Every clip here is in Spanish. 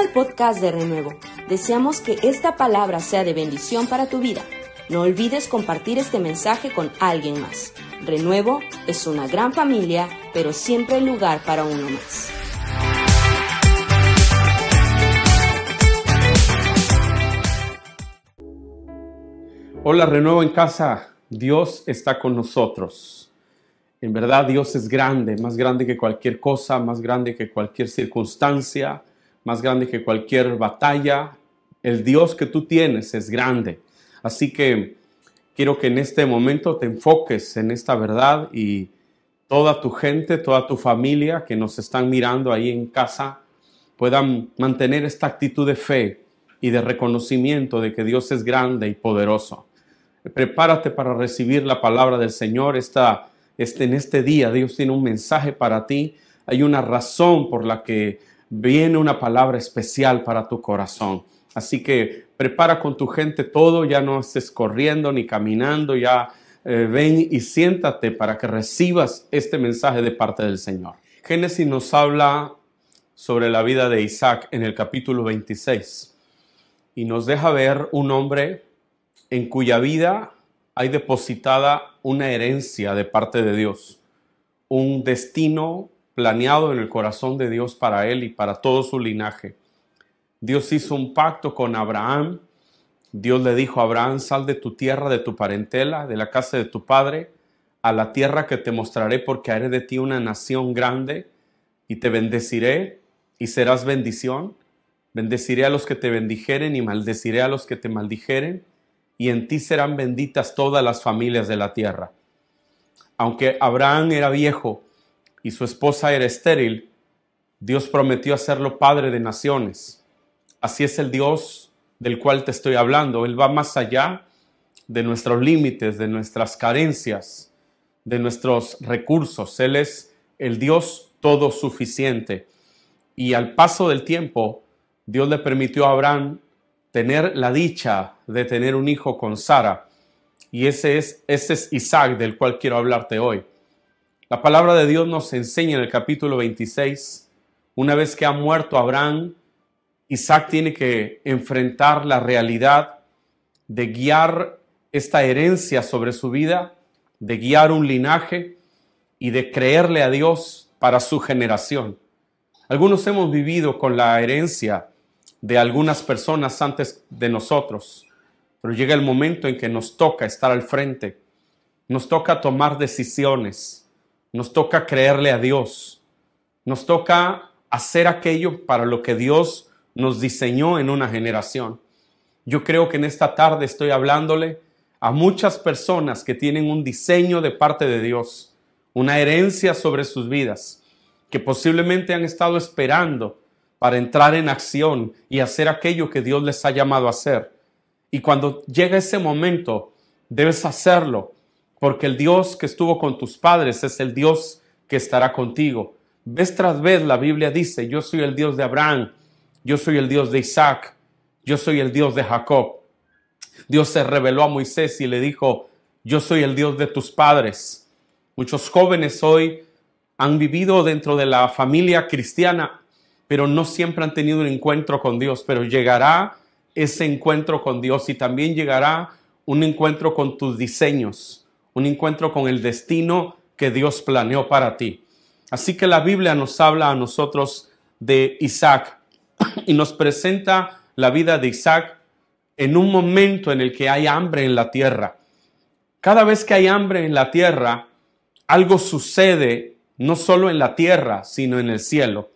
al podcast de Renuevo. Deseamos que esta palabra sea de bendición para tu vida. No olvides compartir este mensaje con alguien más. Renuevo es una gran familia, pero siempre hay lugar para uno más. Hola, Renuevo en casa. Dios está con nosotros. En verdad Dios es grande, más grande que cualquier cosa, más grande que cualquier circunstancia, más grande que cualquier batalla. El Dios que tú tienes es grande. Así que quiero que en este momento te enfoques en esta verdad y toda tu gente, toda tu familia que nos están mirando ahí en casa puedan mantener esta actitud de fe y de reconocimiento de que Dios es grande y poderoso. Prepárate para recibir la palabra del Señor. Esta, este, en este día Dios tiene un mensaje para ti. Hay una razón por la que viene una palabra especial para tu corazón. Así que prepara con tu gente todo, ya no estés corriendo ni caminando, ya eh, ven y siéntate para que recibas este mensaje de parte del Señor. Génesis nos habla sobre la vida de Isaac en el capítulo 26 y nos deja ver un hombre en cuya vida hay depositada una herencia de parte de Dios, un destino planeado en el corazón de Dios para él y para todo su linaje. Dios hizo un pacto con Abraham. Dios le dijo a Abraham, sal de tu tierra, de tu parentela, de la casa de tu padre, a la tierra que te mostraré porque haré de ti una nación grande y te bendeciré y serás bendición. Bendeciré a los que te bendijeren y maldeciré a los que te maldijeren y en ti serán benditas todas las familias de la tierra. Aunque Abraham era viejo y su esposa era estéril, Dios prometió hacerlo padre de naciones. Así es el Dios del cual te estoy hablando. Él va más allá de nuestros límites, de nuestras carencias, de nuestros recursos. Él es el Dios todo suficiente. Y al paso del tiempo, Dios le permitió a Abraham tener la dicha de tener un hijo con Sara. Y ese es, ese es Isaac del cual quiero hablarte hoy. La palabra de Dios nos enseña en el capítulo 26, una vez que ha muerto Abraham, Isaac tiene que enfrentar la realidad de guiar esta herencia sobre su vida, de guiar un linaje y de creerle a Dios para su generación. Algunos hemos vivido con la herencia de algunas personas antes de nosotros, pero llega el momento en que nos toca estar al frente, nos toca tomar decisiones, nos toca creerle a Dios, nos toca hacer aquello para lo que Dios nos diseñó en una generación. Yo creo que en esta tarde estoy hablándole a muchas personas que tienen un diseño de parte de Dios, una herencia sobre sus vidas, que posiblemente han estado esperando para entrar en acción y hacer aquello que Dios les ha llamado a hacer. Y cuando llega ese momento, debes hacerlo, porque el Dios que estuvo con tus padres es el Dios que estará contigo. Vez tras vez la Biblia dice, yo soy el Dios de Abraham, yo soy el Dios de Isaac, yo soy el Dios de Jacob. Dios se reveló a Moisés y le dijo, yo soy el Dios de tus padres. Muchos jóvenes hoy han vivido dentro de la familia cristiana pero no siempre han tenido un encuentro con Dios, pero llegará ese encuentro con Dios y también llegará un encuentro con tus diseños, un encuentro con el destino que Dios planeó para ti. Así que la Biblia nos habla a nosotros de Isaac y nos presenta la vida de Isaac en un momento en el que hay hambre en la tierra. Cada vez que hay hambre en la tierra, algo sucede no solo en la tierra, sino en el cielo.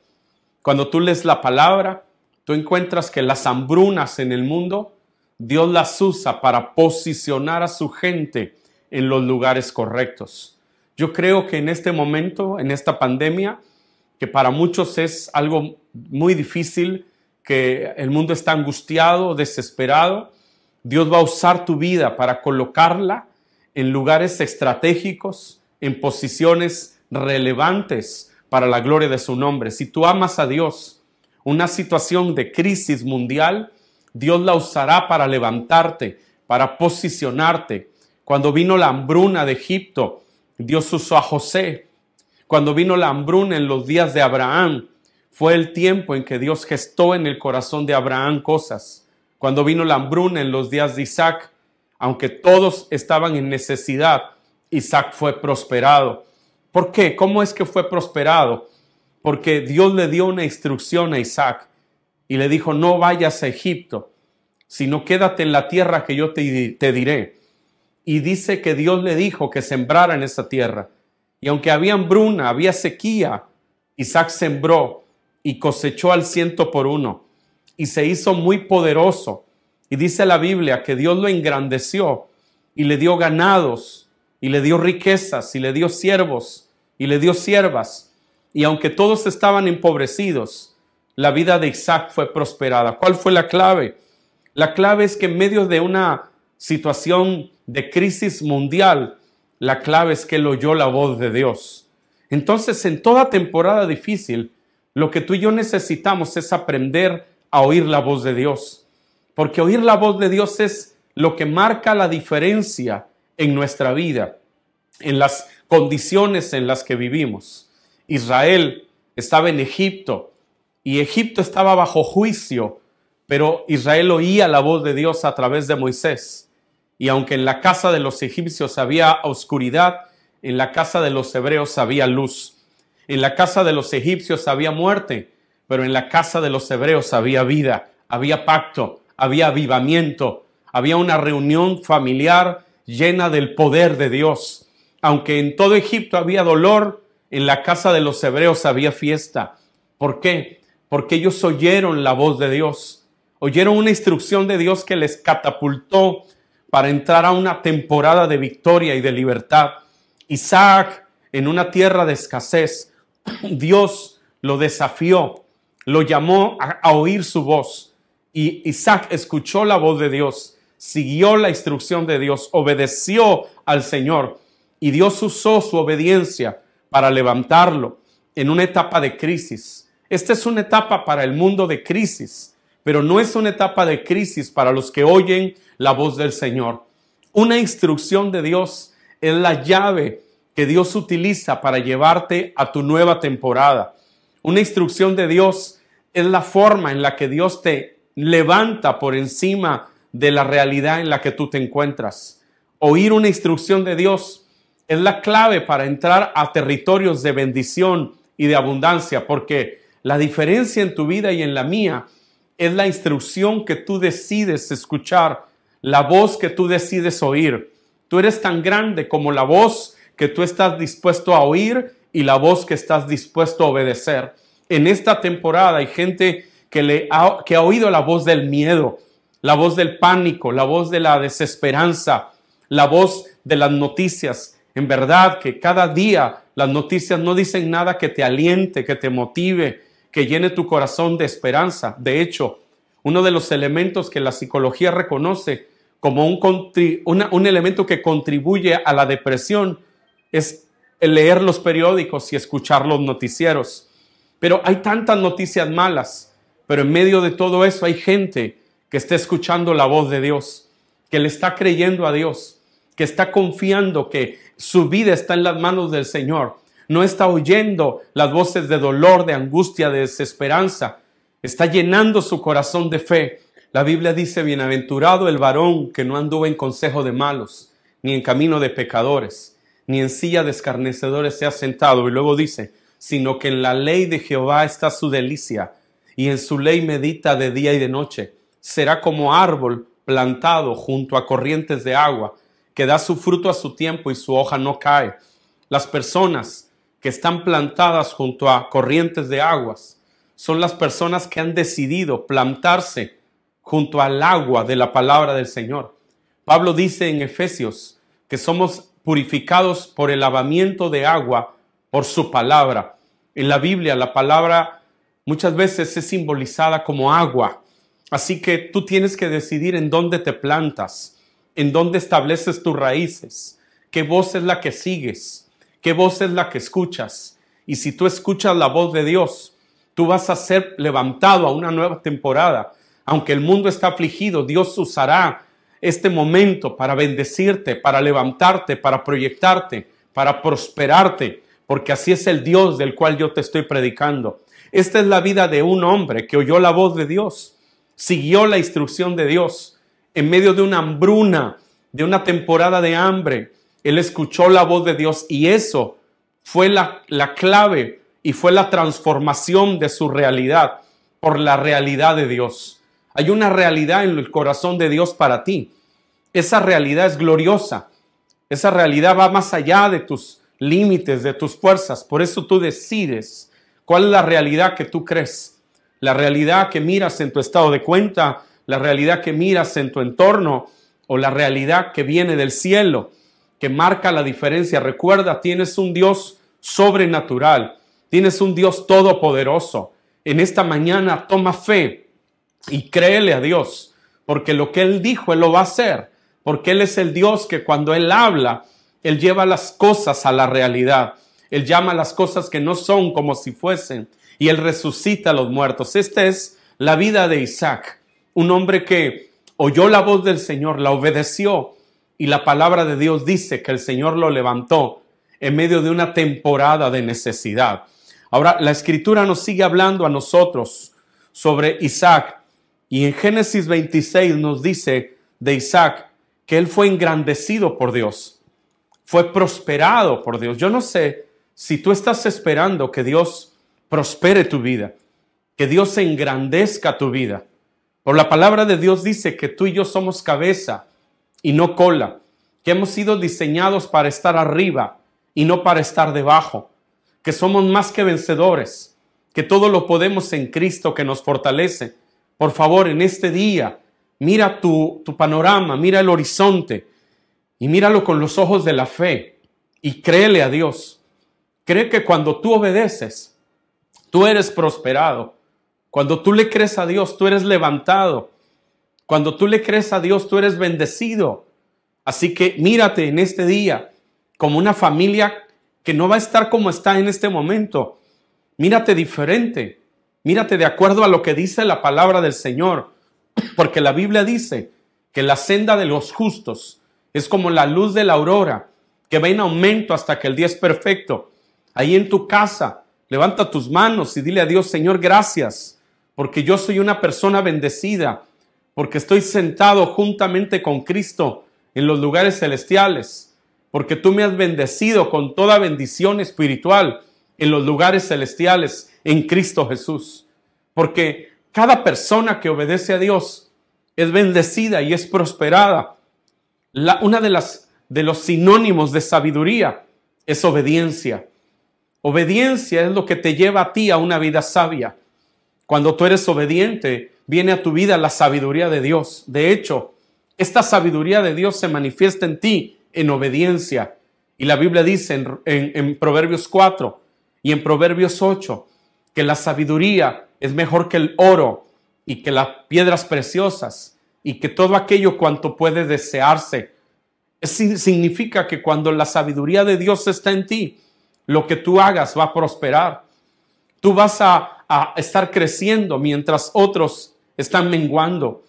Cuando tú lees la palabra, tú encuentras que las hambrunas en el mundo, Dios las usa para posicionar a su gente en los lugares correctos. Yo creo que en este momento, en esta pandemia, que para muchos es algo muy difícil, que el mundo está angustiado, desesperado, Dios va a usar tu vida para colocarla en lugares estratégicos, en posiciones relevantes para la gloria de su nombre. Si tú amas a Dios, una situación de crisis mundial, Dios la usará para levantarte, para posicionarte. Cuando vino la hambruna de Egipto, Dios usó a José. Cuando vino la hambruna en los días de Abraham, fue el tiempo en que Dios gestó en el corazón de Abraham cosas. Cuando vino la hambruna en los días de Isaac, aunque todos estaban en necesidad, Isaac fue prosperado. ¿Por qué? ¿Cómo es que fue prosperado? Porque Dios le dio una instrucción a Isaac y le dijo, no vayas a Egipto, sino quédate en la tierra que yo te, te diré. Y dice que Dios le dijo que sembrara en esa tierra. Y aunque había hambruna, había sequía, Isaac sembró y cosechó al ciento por uno y se hizo muy poderoso. Y dice la Biblia que Dios lo engrandeció y le dio ganados y le dio riquezas y le dio siervos y le dio siervas. Y aunque todos estaban empobrecidos, la vida de Isaac fue prosperada. ¿Cuál fue la clave? La clave es que en medio de una situación de crisis mundial, la clave es que él oyó la voz de Dios. Entonces, en toda temporada difícil, lo que tú y yo necesitamos es aprender a oír la voz de Dios. Porque oír la voz de Dios es lo que marca la diferencia en nuestra vida, en las condiciones en las que vivimos. Israel estaba en Egipto y Egipto estaba bajo juicio, pero Israel oía la voz de Dios a través de Moisés. Y aunque en la casa de los egipcios había oscuridad, en la casa de los hebreos había luz. En la casa de los egipcios había muerte, pero en la casa de los hebreos había vida, había pacto, había avivamiento, había una reunión familiar llena del poder de Dios. Aunque en todo Egipto había dolor, en la casa de los hebreos había fiesta. ¿Por qué? Porque ellos oyeron la voz de Dios, oyeron una instrucción de Dios que les catapultó para entrar a una temporada de victoria y de libertad. Isaac, en una tierra de escasez, Dios lo desafió, lo llamó a, oír su voz. Y Isaac escuchó la voz de Dios, siguió la instrucción de Dios, obedeció al Señor y Dios usó su obediencia para levantarlo en una etapa de crisis. Esta es una etapa para el mundo de crisis, pero no es una etapa de crisis para los que oyen la voz del Señor. Una instrucción de Dios es la llave que Dios utiliza para llevarte a tu nueva temporada. Una instrucción de Dios es la forma en la que Dios te levanta por encima de la realidad en la que tú te encuentras. Oír una instrucción de Dios es la clave para entrar a territorios de bendición y de abundancia, porque la diferencia en tu vida y en la mía es la instrucción que tú decides escuchar, la voz que tú decides oír. Tú eres tan grande como la voz que tú estás dispuesto a oír y la voz que estás dispuesto a obedecer. En esta temporada hay gente que, le ha, ha oído la voz del miedo, la voz del pánico, la voz de la desesperanza, la voz de las noticias. En verdad que cada día las noticias no dicen nada que te aliente, que te motive, que llene tu corazón de esperanza. De hecho, uno de los elementos que la psicología reconoce como un, un elemento que contribuye a la depresión es leer los periódicos y escuchar los noticieros. Pero hay tantas noticias malas, pero en medio de todo eso hay gente que está escuchando la voz de Dios, que le está creyendo a Dios, que está confiando que su vida está en las manos del Señor. No está oyendo las voces de dolor, de angustia, de desesperanza. Está llenando su corazón de fe. La Biblia dice, bienaventurado el varón que no anduvo en consejo de malos, ni en camino de pecadores ni en silla de escarnecedores se ha sentado. Y luego dice, sino que en la ley de Jehová está su delicia, y en su ley medita de día y de noche. Será como árbol plantado junto a corrientes de agua, que da su fruto a su tiempo y su hoja no cae. Las personas que están plantadas junto a corrientes de aguas son las personas que han decidido plantarse junto al agua de la palabra del Señor. Pablo dice en Efesios que somos purificados por el lavamiento de agua por su palabra. En la Biblia la palabra muchas veces es simbolizada como agua. Así que tú tienes que decidir en dónde te plantas, en dónde estableces tus raíces, qué voz es la que sigues, qué voz es la que escuchas. Y si tú escuchas la voz de Dios, tú vas a ser levantado a una nueva temporada. Aunque el mundo está afligido, Dios usará este momento para bendecirte, para levantarte, para proyectarte, para prosperarte, porque así es el Dios del cual yo te estoy predicando. Esta es la vida de un hombre que oyó la voz de Dios, siguió la instrucción de Dios en medio de una hambruna, de una temporada de hambre. Él escuchó la voz de Dios y eso fue la, la clave y fue la transformación de su realidad por la realidad de Dios. Hay una realidad en el corazón de Dios para ti. Esa realidad es gloriosa. Esa realidad va más allá de tus límites, de tus fuerzas. Por eso tú decides cuál es la realidad que tú crees. La realidad que miras en tu estado de cuenta, la realidad que miras en tu entorno o la realidad que viene del cielo, que marca la diferencia. Recuerda, tienes un Dios sobrenatural, tienes un Dios todopoderoso. En esta mañana toma fe y créele a Dios, porque lo que Él dijo, Él lo va a hacer, porque Él es el Dios que cuando Él habla, Él lleva las cosas a la realidad. Él llama las cosas que no son como si fuesen y Él resucita a los muertos. Esta es la vida de Isaac, un hombre que oyó la voz del Señor, la obedeció y la palabra de Dios dice que el Señor lo levantó en medio de una temporada de necesidad. Ahora, la escritura nos sigue hablando a nosotros sobre Isaac y en Génesis 26 nos dice de Isaac que él fue engrandecido por Dios, fue prosperado por Dios. Yo no sé si tú estás esperando que Dios prospere tu vida, que Dios engrandezca tu vida. Por la palabra de Dios dice que tú y yo somos cabeza y no cola, que hemos sido diseñados para estar arriba y no para estar debajo, que somos más que vencedores, que todo lo podemos en Cristo que nos fortalece. Por favor, en este día, mira tu, tu panorama, mira el horizonte y míralo con los ojos de la fe y créele a Dios. Cree que cuando tú obedeces, tú eres prosperado cuando tú le crees a Dios, tú eres levantado. Cuando tú le crees a Dios, tú eres bendecido. Así que mírate en este día como una familia que no va a estar como está en este momento. Mírate diferente. Mírate de acuerdo a lo que dice la palabra del Señor. Porque la Biblia dice que la senda de los justos es como la luz de la aurora, que va en aumento hasta que el día es perfecto. Ahí en tu casa, levanta tus manos y dile a Dios, Señor, gracias porque yo soy una persona bendecida, porque estoy sentado juntamente con Cristo en los lugares celestiales, porque tú me has bendecido con toda bendición espiritual en los lugares celestiales en Cristo Jesús. Porque cada persona que obedece a Dios es bendecida y es prosperada. La, una de las de los sinónimos de sabiduría es obediencia. Obediencia es lo que te lleva a ti a una vida sabia. Cuando tú eres obediente, viene a tu vida la sabiduría de Dios. De hecho, esta sabiduría de Dios se manifiesta en ti en obediencia. Y la Biblia dice en, Proverbios 4 y en Proverbios 8 que la sabiduría es mejor que el oro y que las piedras preciosas y que todo aquello cuanto puede desearse. Significa que cuando la sabiduría de Dios está en ti, lo que tú hagas va a prosperar. Tú vas a a estar creciendo mientras otros están menguando.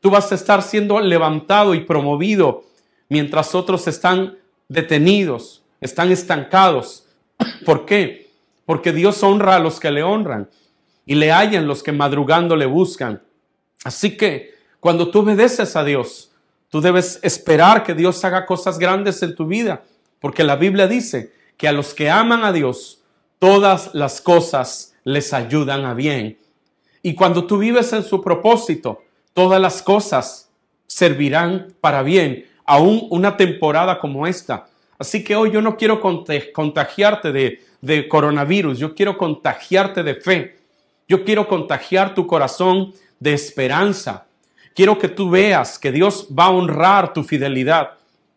Tú vas a estar siendo levantado y promovido mientras otros están detenidos, están estancados. ¿Por qué? Porque Dios honra a los que le honran y le hallan los que madrugando le buscan. Así que cuando tú obedeces a Dios, tú debes esperar que Dios haga cosas grandes en tu vida, porque la Biblia dice que a los que aman a Dios, todas las cosas les ayudan a bien. Y cuando tú vives en su propósito, todas las cosas servirán para bien, aún una temporada como esta. Así que hoy yo no quiero contagiarte de, de coronavirus, yo quiero contagiarte de fe, yo quiero contagiar tu corazón de esperanza. Quiero que tú veas que Dios va a honrar tu fidelidad,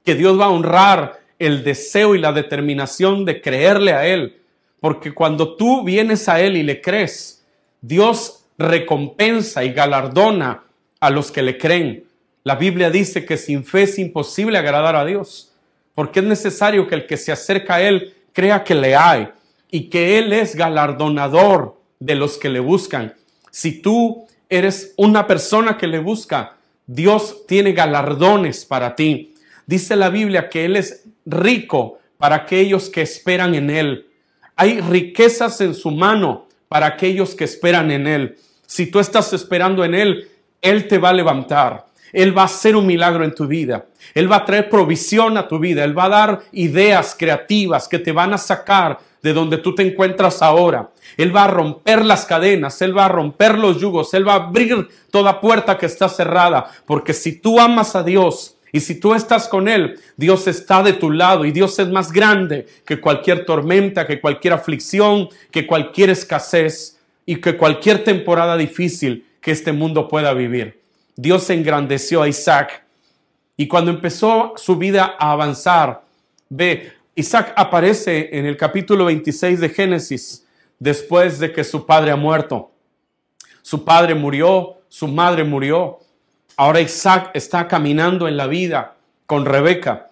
que Dios va a honrar el deseo y la determinación de creerle a Él, porque cuando tú vienes a Él y le crees, Dios recompensa y galardona a los que le creen. La Biblia dice que sin fe es imposible agradar a Dios, porque es necesario que el que se acerca a Él crea que le hay y que Él es galardonador de los que le buscan. Si tú eres una persona que le busca, Dios tiene galardones para ti. Dice la Biblia que Él es rico para aquellos que esperan en Él. Hay riquezas en su mano para aquellos que esperan en Él. Si tú estás esperando en Él, Él te va a levantar. Él va a hacer un milagro en tu vida. Él va a traer provisión a tu vida. Él va a dar ideas creativas que te van a sacar de donde tú te encuentras ahora. Él va a romper las cadenas, Él va a romper los yugos, Él va a abrir toda puerta que está cerrada. Porque si tú amas a Dios y si tú estás con Él, Dios está de tu lado y Dios es más grande que cualquier tormenta, que cualquier aflicción, que cualquier escasez y que cualquier temporada difícil que este mundo pueda vivir. Dios engrandeció a Isaac y cuando empezó su vida a avanzar, ve, Isaac aparece en el capítulo 26 de Génesis después de que su padre ha muerto. Su padre murió, su madre murió. Ahora Isaac está caminando en la vida con Rebeca.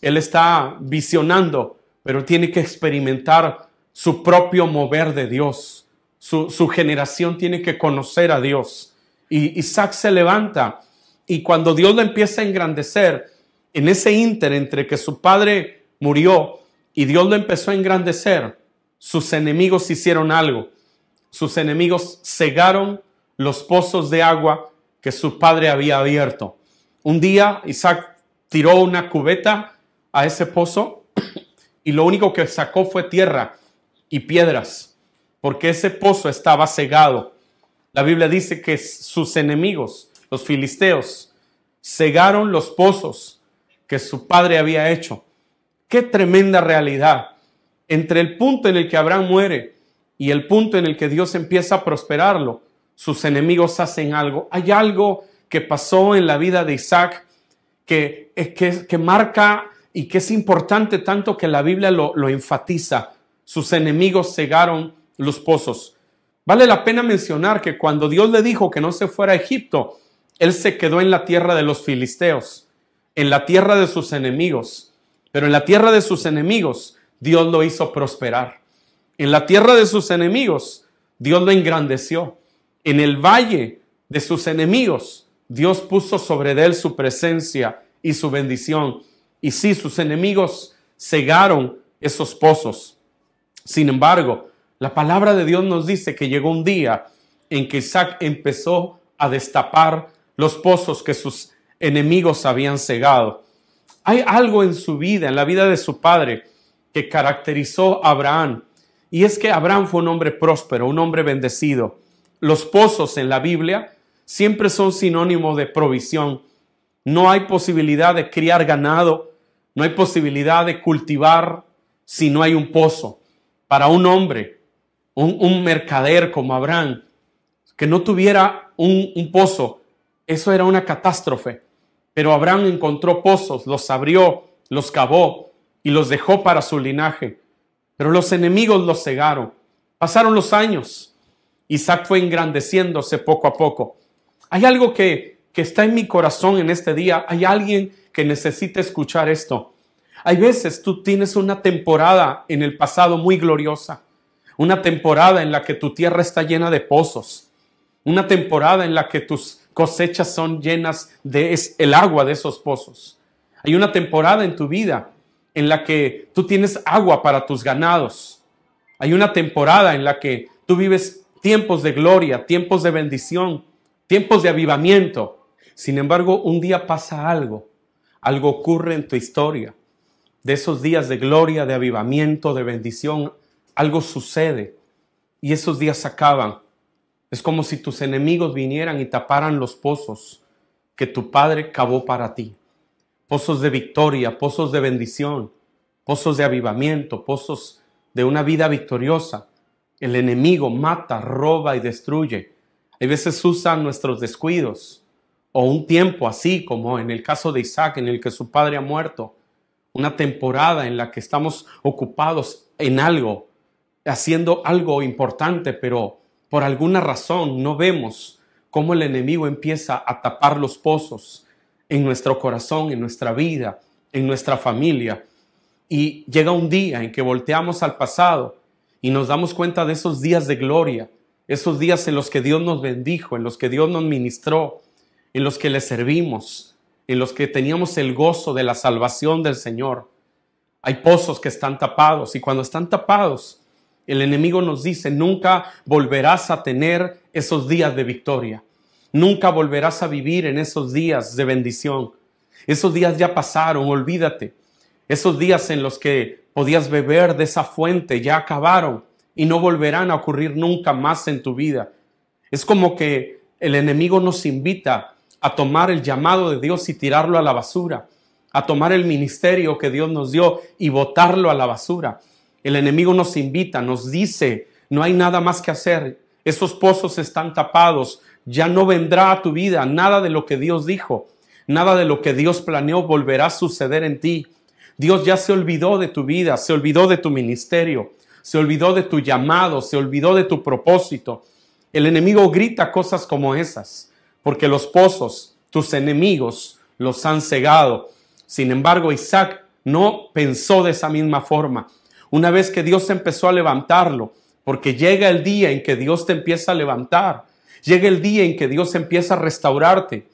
Él está visionando, pero tiene que experimentar su propio mover de Dios. Su, generación tiene que conocer a Dios. Y Isaac se levanta y cuando Dios lo empieza a engrandecer, en ese ínter entre que su padre murió y Dios lo empezó a engrandecer, sus enemigos hicieron algo. Sus enemigos cegaron los pozos de agua que su padre había abierto. Un día Isaac tiró una cubeta a ese pozo y lo único que sacó fue tierra y piedras, porque ese pozo estaba cegado. La Biblia dice que sus enemigos, los filisteos, cegaron los pozos que su padre había hecho. Qué tremenda realidad. Entre el punto en el que Abraham muere y el punto en el que Dios empieza a prosperarlo, sus enemigos hacen algo. Hay algo que pasó en la vida de Isaac que, que, marca y que es importante tanto que la Biblia lo, lo enfatiza. Sus enemigos cegaron los pozos. Vale la pena mencionar que cuando Dios le dijo que no se fuera a Egipto, él se quedó en la tierra de los filisteos, en la tierra de sus enemigos. Pero en la tierra de sus enemigos, Dios lo hizo prosperar. En la tierra de sus enemigos, Dios lo engrandeció. En el valle de sus enemigos, Dios puso sobre él su presencia y su bendición. Y sí, sus enemigos cegaron esos pozos. Sin embargo, la palabra de Dios nos dice que llegó un día en que Isaac empezó a destapar los pozos que sus enemigos habían cegado. Hay algo en su vida, en la vida de su padre, que caracterizó a Abraham. Y es que Abraham fue un hombre próspero, un hombre bendecido. Los pozos en la Biblia siempre son sinónimo de provisión. No hay posibilidad de criar ganado, no hay posibilidad de cultivar si no hay un pozo. Para un hombre, un, mercader como Abraham, que no tuviera un, pozo, eso era una catástrofe. Pero Abraham encontró pozos, los abrió, los cavó, y los dejó para su linaje. Pero los enemigos los cegaron. Pasaron los años. Isaac fue engrandeciéndose poco a poco. Hay algo que, que está en mi corazón en este día. Hay alguien que necesita escuchar esto. Hay veces tú tienes una temporada en el pasado muy gloriosa. Una temporada en la que tu tierra está llena de pozos. Una temporada en la que tus cosechas son llenas de el agua de esos pozos. Hay una temporada en tu vida en la que tú tienes agua para tus ganados. Hay una temporada en la que tú vives tiempos de gloria, tiempos de bendición, tiempos de avivamiento. Sin embargo, un día pasa algo, algo ocurre en tu historia. De esos días de gloria, de avivamiento, de bendición, algo sucede y esos días acaban. Es como si tus enemigos vinieran y taparan los pozos que tu Padre cavó para ti pozos de victoria, pozos de bendición, pozos de avivamiento, pozos de una vida victoriosa. El enemigo mata, roba y destruye. Hay veces usan nuestros descuidos o un tiempo así como en el caso de Isaac en el que su padre ha muerto, una temporada en la que estamos ocupados en algo, haciendo algo importante, pero por alguna razón no vemos cómo el enemigo empieza a tapar los pozos en nuestro corazón, en nuestra vida, en nuestra familia. Y llega un día en que volteamos al pasado y nos damos cuenta de esos días de gloria, esos días en los que Dios nos bendijo, en los que Dios nos ministró, en los que le servimos, en los que teníamos el gozo de la salvación del Señor. Hay pozos que están tapados y cuando están tapados, El enemigo nos dice, nunca volverás a tener esos días de victoria. Nunca volverás a vivir en esos días de bendición. Esos días ya pasaron, olvídate. Esos días en los que podías beber de esa fuente ya acabaron y no volverán a ocurrir nunca más en tu vida. Es como que el enemigo nos invita a tomar el llamado de Dios y tirarlo a la basura, a tomar el ministerio que Dios nos dio y botarlo a la basura. El enemigo nos invita, nos dice, no hay nada más que hacer, esos pozos están tapados, ya no vendrá a tu vida nada de lo que Dios dijo, nada de lo que Dios planeó volverá a suceder en ti. Dios ya se olvidó de tu vida, se olvidó de tu ministerio, se olvidó de tu llamado, se olvidó de tu propósito. El enemigo grita cosas como esas, porque los pozos, tus enemigos, los han cegado. Sin embargo, Isaac no pensó de esa misma forma. Una vez que Dios empezó a levantarlo, porque llega el día en que Dios te empieza a levantar, llega el día en que Dios empieza a restaurarte,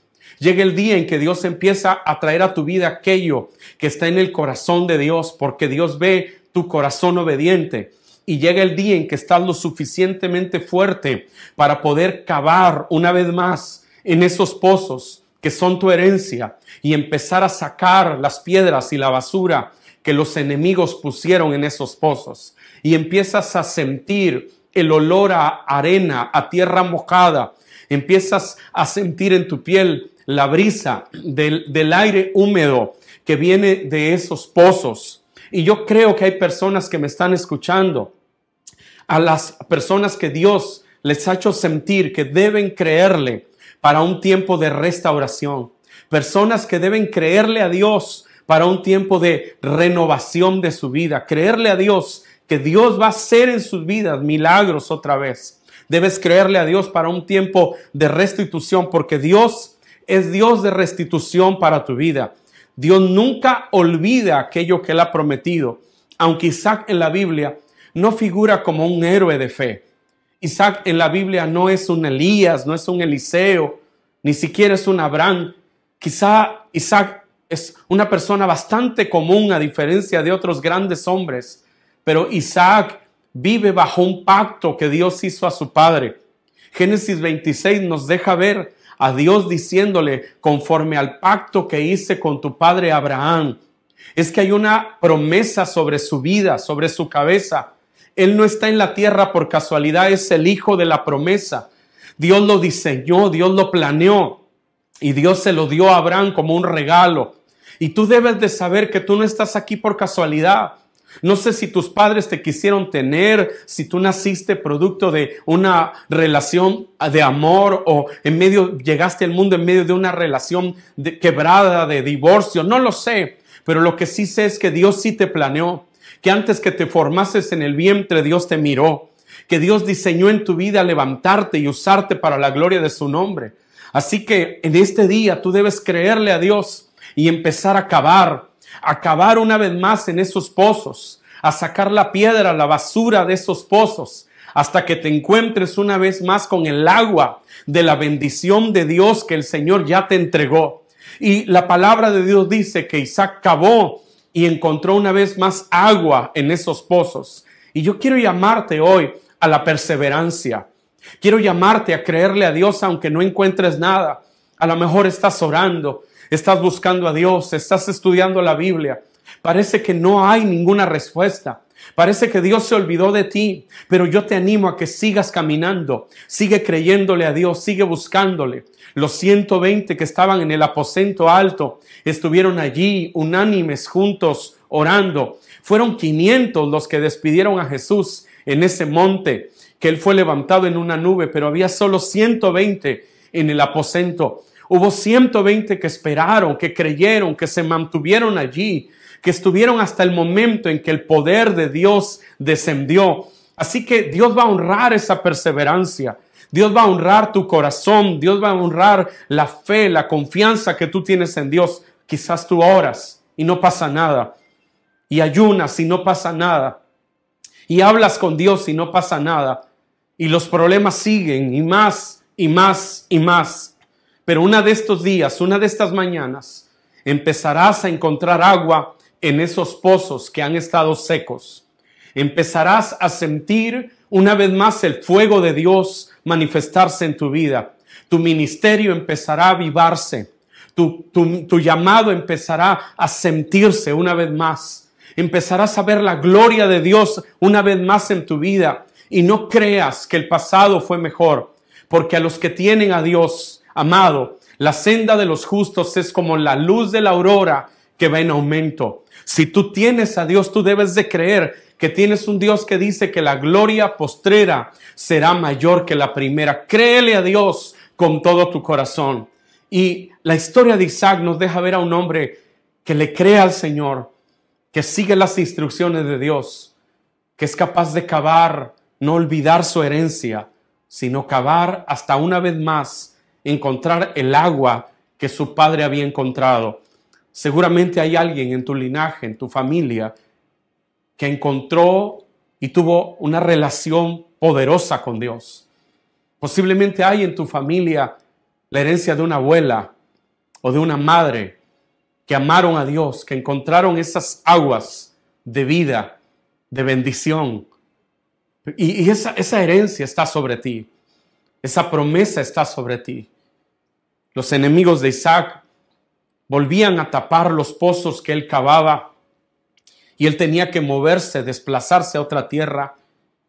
Llega el día en que Dios empieza a traer a tu vida aquello que está en el corazón de Dios, porque Dios ve tu corazón obediente. Y llega el día en que estás lo suficientemente fuerte para poder cavar una vez más en esos pozos que son tu herencia y empezar a sacar las piedras y la basura que los enemigos pusieron en esos pozos. Y empiezas a sentir el olor a arena, a tierra mojada. Empiezas a sentir en tu piel la brisa del, aire húmedo que viene de esos pozos. Y yo creo que hay personas que me están escuchando, a las personas que Dios les ha hecho sentir que deben creerle para un tiempo de restauración. Personas que deben creerle a Dios para un tiempo de renovación de su vida. Creerle a Dios que Dios va a hacer en sus vidas milagros otra vez. Debes creerle a Dios para un tiempo de restitución porque Dios es Dios de restitución para tu vida. Dios nunca olvida aquello que Él ha prometido, aunque Isaac en la Biblia no figura como un héroe de fe. Isaac en la Biblia no es un Elías, no es un Eliseo, ni siquiera es un Abraham. Quizá Isaac es una persona bastante común a diferencia de otros grandes hombres, pero Isaac vive bajo un pacto que Dios hizo a su padre. Génesis 26 nos deja ver a Dios diciéndole, conforme al pacto que hice con tu padre Abraham, es que hay una promesa sobre su vida, sobre su cabeza. Él no está en la tierra por casualidad, es el hijo de la promesa. Dios lo diseñó, Dios lo planeó y Dios se lo dio a Abraham como un regalo. Y tú debes de saber que tú no estás aquí por casualidad. No sé si tus padres te quisieron tener, si tú naciste producto de una relación de amor o en medio llegaste al mundo en medio de una relación de, quebrada de divorcio, no lo sé, pero lo que sí sé es que Dios sí te planeó, que antes que te formases en el vientre Dios te miró, que Dios diseñó en tu vida levantarte y usarte para la gloria de su nombre. Así que en este día tú debes creerle a Dios y empezar a cavar a cavar una vez más en esos pozos, a sacar la piedra, la basura de esos pozos, hasta que te encuentres una vez más con el agua de la bendición de Dios que el Señor ya te entregó. Y la palabra de Dios dice que Isaac cavó y encontró una vez más agua en esos pozos. Y yo quiero llamarte hoy a la perseverancia. Quiero llamarte a creerle a Dios aunque no encuentres nada. A lo mejor estás orando, estás buscando a Dios, estás estudiando la Biblia. Parece que no hay ninguna respuesta. Parece que Dios se olvidó de ti, pero yo te animo a que sigas caminando, sigue creyéndole a Dios, sigue buscándole. Los 120 que estaban en el aposento alto estuvieron allí unánimes juntos orando. Fueron 500 los que despidieron a Jesús en ese monte, que él fue levantado en una nube, pero había solo 120 en el aposento. Hubo 120 que esperaron, que creyeron, que se mantuvieron allí, que estuvieron hasta el momento en que el poder de Dios descendió. Así que Dios va a honrar esa perseverancia. Dios va a honrar tu corazón. Dios va a honrar la fe, la confianza que tú tienes en Dios. Quizás tú oras y no pasa nada. Y ayunas y no pasa nada. Y hablas con Dios y no pasa nada. Y los problemas siguen y más y más y más. Pero una de estos días, una de estas mañanas, empezarás a encontrar agua en esos pozos que han estado secos. Empezarás a sentir una vez más el fuego de Dios manifestarse en tu vida. Tu ministerio empezará a avivarse. Tu, tu, llamado empezará a sentirse una vez más. Empezarás a ver la gloria de Dios una vez más en tu vida. Y no creas que el pasado fue mejor, porque a los que tienen a Dios, amado, la senda de los justos es como la luz de la aurora que va en aumento. Si tú tienes a Dios, tú debes de creer que tienes un Dios que dice que la gloria postrera será mayor que la primera. Créele a Dios con todo tu corazón. Y la historia de Isaac nos deja ver a un hombre que le cree al Señor, que sigue las instrucciones de Dios, que es capaz de cavar, no olvidar su herencia, sino cavar hasta una vez más, encontrar el agua que su padre había encontrado. Seguramente hay alguien en tu linaje, en tu familia, que encontró y tuvo una relación poderosa con Dios. Posiblemente hay en tu familia la herencia de una abuela o de una madre que amaron a Dios, que encontraron esas aguas de vida, de bendición. Y, esa, herencia está sobre ti. Esa promesa está sobre ti. Los enemigos de Isaac volvían a tapar los pozos que él cavaba y él tenía que moverse, desplazarse a otra tierra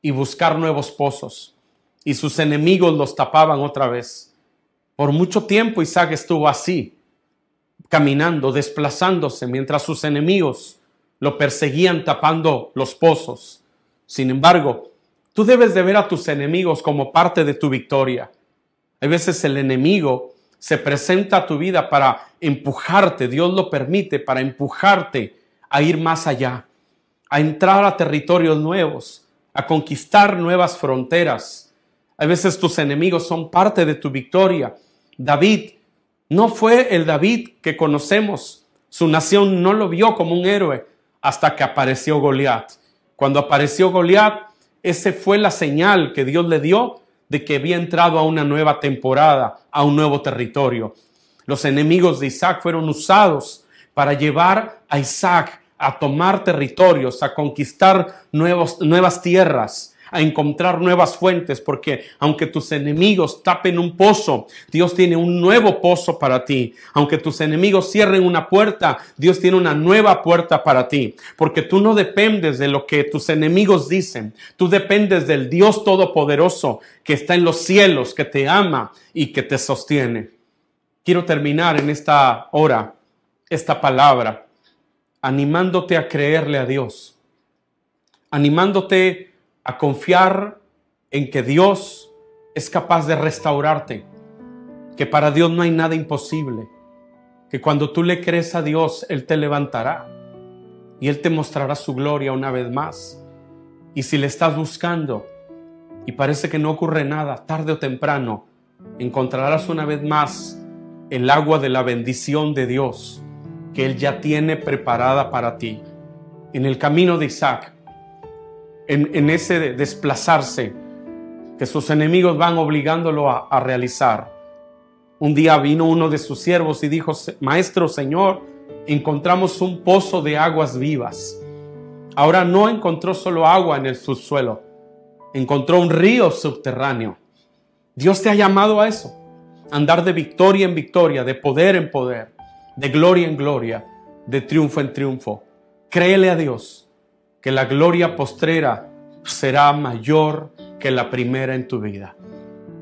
y buscar nuevos pozos. Y sus enemigos los tapaban otra vez. Por mucho tiempo Isaac estuvo así, caminando, desplazándose, mientras sus enemigos lo perseguían tapando los pozos. Sin embargo, tú debes de ver a tus enemigos como parte de tu victoria. Hay veces el enemigo se presenta a tu vida para empujarte, Dios lo permite, para empujarte a ir más allá, a entrar a territorios nuevos, a conquistar nuevas fronteras, a veces tus enemigos son parte de tu victoria. David no fue el David que conocemos. Su nación no lo vio como un héroe hasta que apareció Goliat. Cuando apareció Goliat, ese fue la señal que Dios le dio de que había entrado a una nueva temporada, a un nuevo territorio. Los enemigos de Isaac fueron usados para llevar a Isaac a tomar territorios, a conquistar nuevos, nuevas tierras a encontrar nuevas fuentes, porque aunque tus enemigos tapen un pozo, Dios tiene un nuevo pozo para ti. Aunque tus enemigos cierren una puerta, Dios tiene una nueva puerta para ti, porque tú no dependes de lo que tus enemigos dicen, tú dependes del Dios Todopoderoso que está en los cielos, que te ama y que te sostiene. Quiero terminar en esta hora esta palabra animándote a creerle a Dios, animándote a confiar en que Dios es capaz de restaurarte, que para Dios no hay nada imposible, que cuando tú le crees a Dios, Él te levantará y Él te mostrará su gloria una vez más. Y si le estás buscando y parece que no ocurre nada, tarde o temprano, encontrarás una vez más el agua de la bendición de Dios que Él ya tiene preparada para ti. En el camino de Isaac, en, ese desplazarse que sus enemigos van obligándolo a, a realizar. Un día vino uno de sus siervos y dijo, Maestro, Señor, encontramos un pozo de aguas vivas. Ahora no encontró solo agua en el subsuelo, encontró un río subterráneo. Dios te ha llamado a eso, andar de victoria en victoria, de poder en poder, de gloria en gloria, de triunfo en triunfo. Créele a Dios que la gloria postrera será mayor que la primera en tu vida.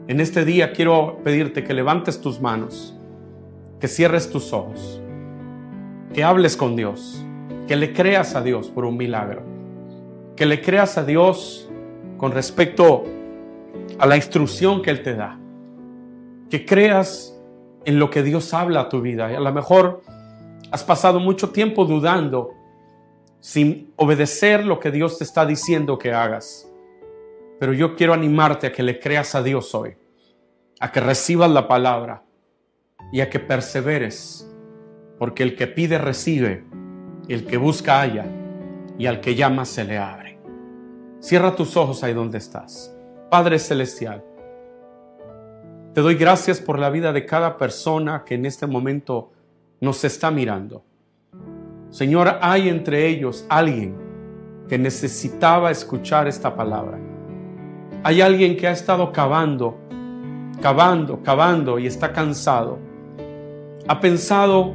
En este día quiero pedirte que levantes tus manos, que cierres tus ojos, que hables con Dios, que le creas a Dios por un milagro, que le creas a Dios con respecto a la instrucción que Él te da, que creas en lo que Dios habla a tu vida. Y a lo mejor has pasado mucho tiempo dudando sin obedecer lo que Dios te está diciendo que hagas. Pero yo quiero animarte a que le creas a Dios hoy, a que recibas la palabra y a que perseveres, porque el que pide recibe, el que busca halla y al que llama se le abre. Cierra tus ojos ahí donde estás. Padre Celestial, te doy gracias por la vida de cada persona que en este momento nos está mirando. Señor, hay entre ellos alguien que necesitaba escuchar esta palabra. Hay alguien que ha estado cavando, cavando, cavando y está cansado. Ha pensado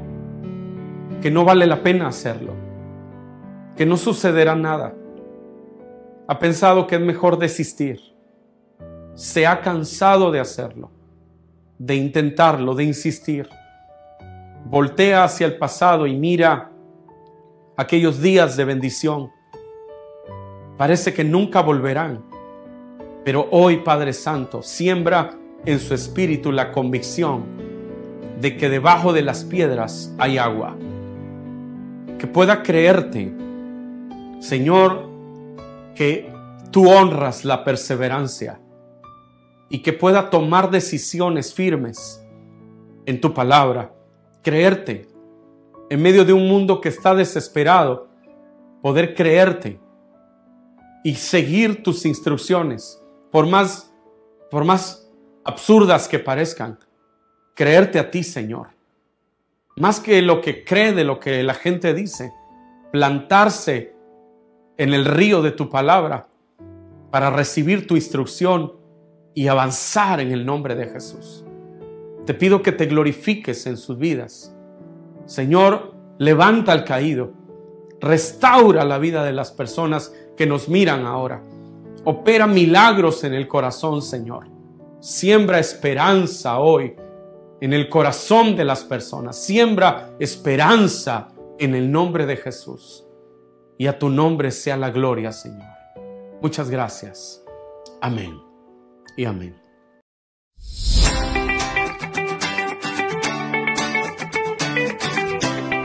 que no vale la pena hacerlo, que no sucederá nada. Ha pensado que es mejor desistir. Se ha cansado de hacerlo, de intentarlo, de insistir. Voltea hacia el pasado y mira aquellos días de bendición. Parece que nunca volverán. Pero hoy, Padre Santo, siembra en su espíritu la convicción de que debajo de las piedras hay agua. Que pueda creerte, Señor, que tú honras la perseverancia y que pueda tomar decisiones firmes en tu palabra, creerte en medio de un mundo que está desesperado, poder creerte y seguir tus instrucciones, por más, por más absurdas que parezcan, creerte a ti, Señor. Más que lo que cree de lo que la gente dice, plantarse en el río de tu palabra para recibir tu instrucción y avanzar en el nombre de Jesús. Te pido que te glorifiques en sus vidas Señor, levanta al caído, restaura la vida de las personas que nos miran ahora. Opera milagros en el corazón, Señor. Siembra esperanza hoy en el corazón de las personas. Siembra esperanza en el nombre de Jesús. Y a tu nombre sea la gloria, Señor. Muchas gracias. Amén y amén.